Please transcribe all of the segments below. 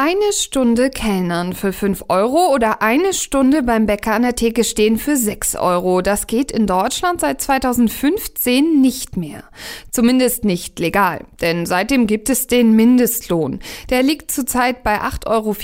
Eine Stunde Kellnern für 5 Euro oder eine Stunde beim Bäcker an der Theke stehen für 6 Euro. Das geht in Deutschland seit 2015 nicht mehr. Zumindest nicht legal. Denn seitdem gibt es den Mindestlohn. Der liegt zurzeit bei 8,84 Euro.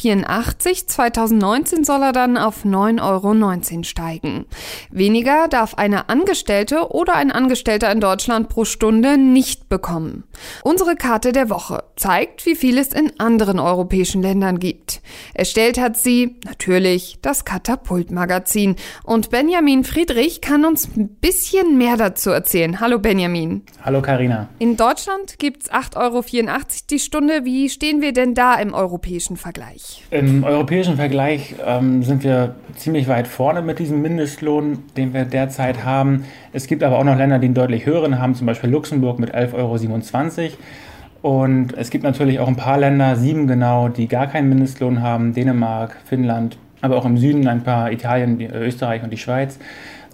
2019 soll er dann auf 9,19 Euro steigen. Weniger darf eine Angestellte oder ein Angestellter in Deutschland pro Stunde nicht bekommen. Unsere Karte der Woche zeigt, wie viel es in anderen europäischen Ländern gibt. Erstellt hat sie natürlich das Katapult-Magazin. Und Benjamin Friedrich kann uns ein bisschen mehr dazu erzählen. Hallo Benjamin. Hallo Karina. In Deutschland gibt es 8,84 Euro die Stunde. Wie stehen wir denn da im europäischen Vergleich? Im europäischen Vergleich ähm, sind wir ziemlich weit vorne mit diesem Mindestlohn, den wir derzeit haben. Es gibt aber auch noch Länder, die einen deutlich höheren haben, zum Beispiel Luxemburg mit 11,27 Euro. Und es gibt natürlich auch ein paar Länder, sieben genau, die gar keinen Mindestlohn haben. Dänemark, Finnland, aber auch im Süden ein paar, Italien, Österreich und die Schweiz.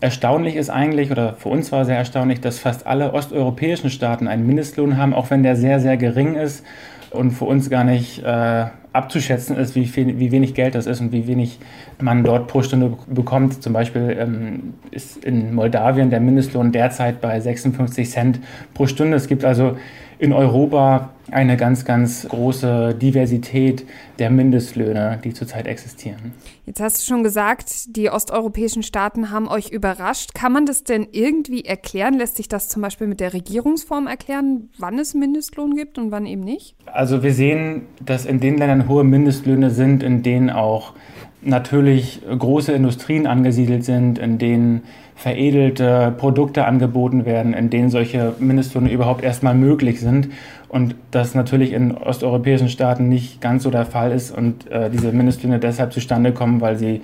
Erstaunlich ist eigentlich, oder für uns war sehr erstaunlich, dass fast alle osteuropäischen Staaten einen Mindestlohn haben, auch wenn der sehr, sehr gering ist und für uns gar nicht äh, abzuschätzen ist, wie, viel, wie wenig Geld das ist und wie wenig man dort pro Stunde bekommt. Zum Beispiel ähm, ist in Moldawien der Mindestlohn derzeit bei 56 Cent pro Stunde. Es gibt also in Europa eine ganz, ganz große Diversität der Mindestlöhne, die zurzeit existieren. Jetzt hast du schon gesagt, die osteuropäischen Staaten haben euch überrascht. Kann man das denn irgendwie erklären? Lässt sich das zum Beispiel mit der Regierungsform erklären, wann es Mindestlohn gibt und wann eben nicht? Also wir sehen, dass in den Ländern hohe Mindestlöhne sind, in denen auch natürlich große Industrien angesiedelt sind, in denen veredelte Produkte angeboten werden, in denen solche Mindestlöhne überhaupt erstmal möglich sind. Und das natürlich in osteuropäischen Staaten nicht ganz so der Fall ist und äh, diese Mindestlöhne deshalb zustande kommen, weil sie,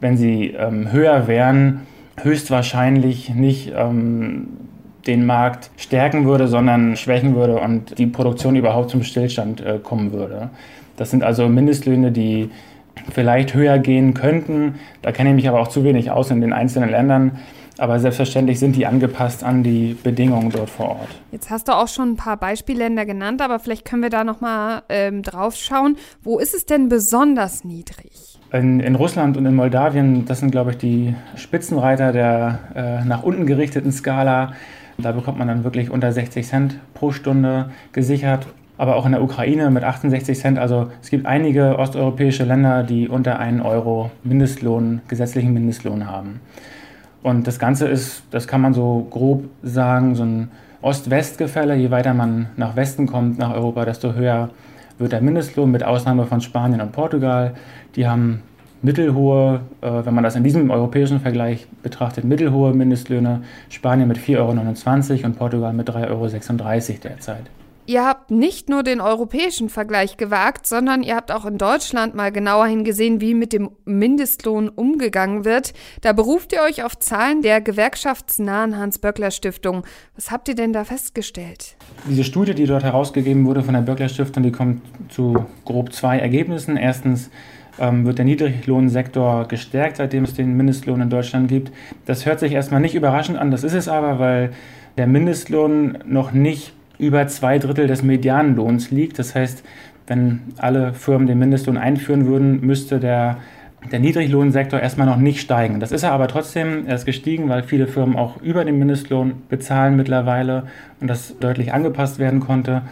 wenn sie ähm, höher wären, höchstwahrscheinlich nicht ähm, den Markt stärken würde, sondern schwächen würde und die Produktion überhaupt zum Stillstand äh, kommen würde. Das sind also Mindestlöhne, die vielleicht höher gehen könnten. Da kenne ich mich aber auch zu wenig aus in den einzelnen Ländern. Aber selbstverständlich sind die angepasst an die Bedingungen dort vor Ort. Jetzt hast du auch schon ein paar Beispielländer genannt, aber vielleicht können wir da nochmal ähm, drauf schauen. Wo ist es denn besonders niedrig? In, in, Russland und in Moldawien, das sind, glaube ich, die Spitzenreiter der äh, nach unten gerichteten Skala. Da bekommt man dann wirklich unter 60 Cent pro Stunde gesichert aber auch in der Ukraine mit 68 Cent. Also es gibt einige osteuropäische Länder, die unter 1 Euro Mindestlohn, gesetzlichen Mindestlohn haben. Und das Ganze ist, das kann man so grob sagen, so ein Ost-West-Gefälle. Je weiter man nach Westen kommt, nach Europa, desto höher wird der Mindestlohn, mit Ausnahme von Spanien und Portugal. Die haben mittelhohe, äh, wenn man das in diesem europäischen Vergleich betrachtet, mittelhohe Mindestlöhne. Spanien mit 4,29 Euro und Portugal mit 3,36 Euro derzeit. Ihr habt nicht nur den europäischen Vergleich gewagt, sondern ihr habt auch in Deutschland mal genauer hingesehen, wie mit dem Mindestlohn umgegangen wird. Da beruft ihr euch auf Zahlen der gewerkschaftsnahen Hans-Böckler-Stiftung. Was habt ihr denn da festgestellt? Diese Studie, die dort herausgegeben wurde von der Böckler-Stiftung, die kommt zu grob zwei Ergebnissen. Erstens ähm, wird der Niedriglohnsektor gestärkt, seitdem es den Mindestlohn in Deutschland gibt. Das hört sich erstmal nicht überraschend an, das ist es aber, weil der Mindestlohn noch nicht über zwei Drittel des Medianlohns liegt. Das heißt, wenn alle Firmen den Mindestlohn einführen würden, müsste der, der Niedriglohnsektor erstmal noch nicht steigen. Das ist er aber trotzdem, er ist gestiegen, weil viele Firmen auch über den Mindestlohn bezahlen mittlerweile und das deutlich angepasst werden konnte.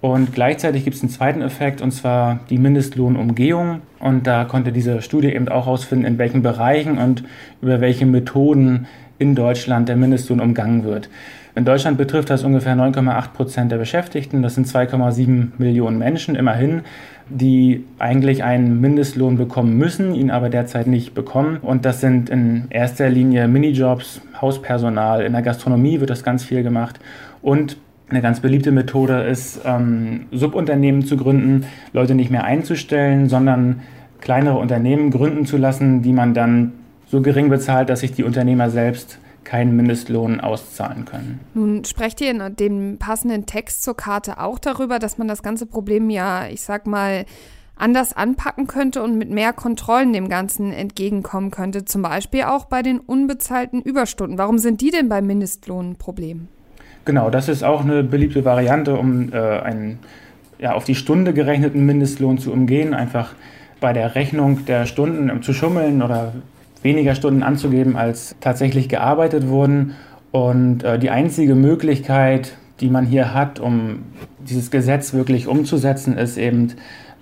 Und gleichzeitig gibt es einen zweiten Effekt, und zwar die Mindestlohnumgehung. Und da konnte diese Studie eben auch herausfinden, in welchen Bereichen und über welche Methoden in Deutschland der Mindestlohn umgangen wird. In Deutschland betrifft das ungefähr 9,8 Prozent der Beschäftigten. Das sind 2,7 Millionen Menschen immerhin, die eigentlich einen Mindestlohn bekommen müssen, ihn aber derzeit nicht bekommen. Und das sind in erster Linie Minijobs, Hauspersonal. In der Gastronomie wird das ganz viel gemacht. Und eine ganz beliebte Methode ist, ähm, Subunternehmen zu gründen, Leute nicht mehr einzustellen, sondern kleinere Unternehmen gründen zu lassen, die man dann so gering bezahlt, dass sich die Unternehmer selbst keinen Mindestlohn auszahlen können. Nun sprecht ihr in dem passenden Text zur Karte auch darüber, dass man das ganze Problem ja, ich sag mal, anders anpacken könnte und mit mehr Kontrollen dem Ganzen entgegenkommen könnte, zum Beispiel auch bei den unbezahlten Überstunden. Warum sind die denn beim Mindestlohn ein Problem? Genau, das ist auch eine beliebte Variante, um äh, einen ja, auf die Stunde gerechneten Mindestlohn zu umgehen, einfach bei der Rechnung der Stunden zu schummeln oder weniger Stunden anzugeben, als tatsächlich gearbeitet wurden. Und äh, die einzige Möglichkeit, die man hier hat, um dieses Gesetz wirklich umzusetzen, ist eben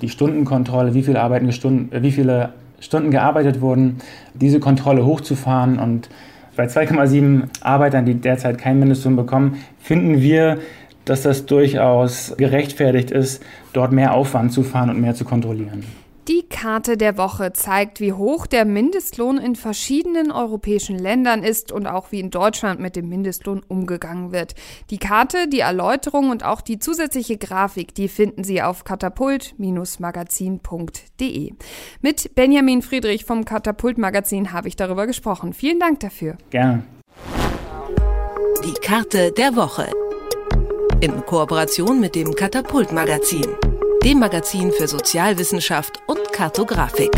die Stundenkontrolle, wie viele, arbeitende Stunden, äh, wie viele Stunden gearbeitet wurden, diese Kontrolle hochzufahren. Und bei 2,7 Arbeitern, die derzeit keinen Mindestlohn bekommen, finden wir, dass das durchaus gerechtfertigt ist, dort mehr Aufwand zu fahren und mehr zu kontrollieren. Die Karte der Woche zeigt, wie hoch der Mindestlohn in verschiedenen europäischen Ländern ist und auch wie in Deutschland mit dem Mindestlohn umgegangen wird. Die Karte, die Erläuterung und auch die zusätzliche Grafik, die finden Sie auf katapult-magazin.de. Mit Benjamin Friedrich vom Katapult Magazin habe ich darüber gesprochen. Vielen Dank dafür. Gerne. Die Karte der Woche. In Kooperation mit dem Katapult Magazin dem Magazin für Sozialwissenschaft und Kartografik.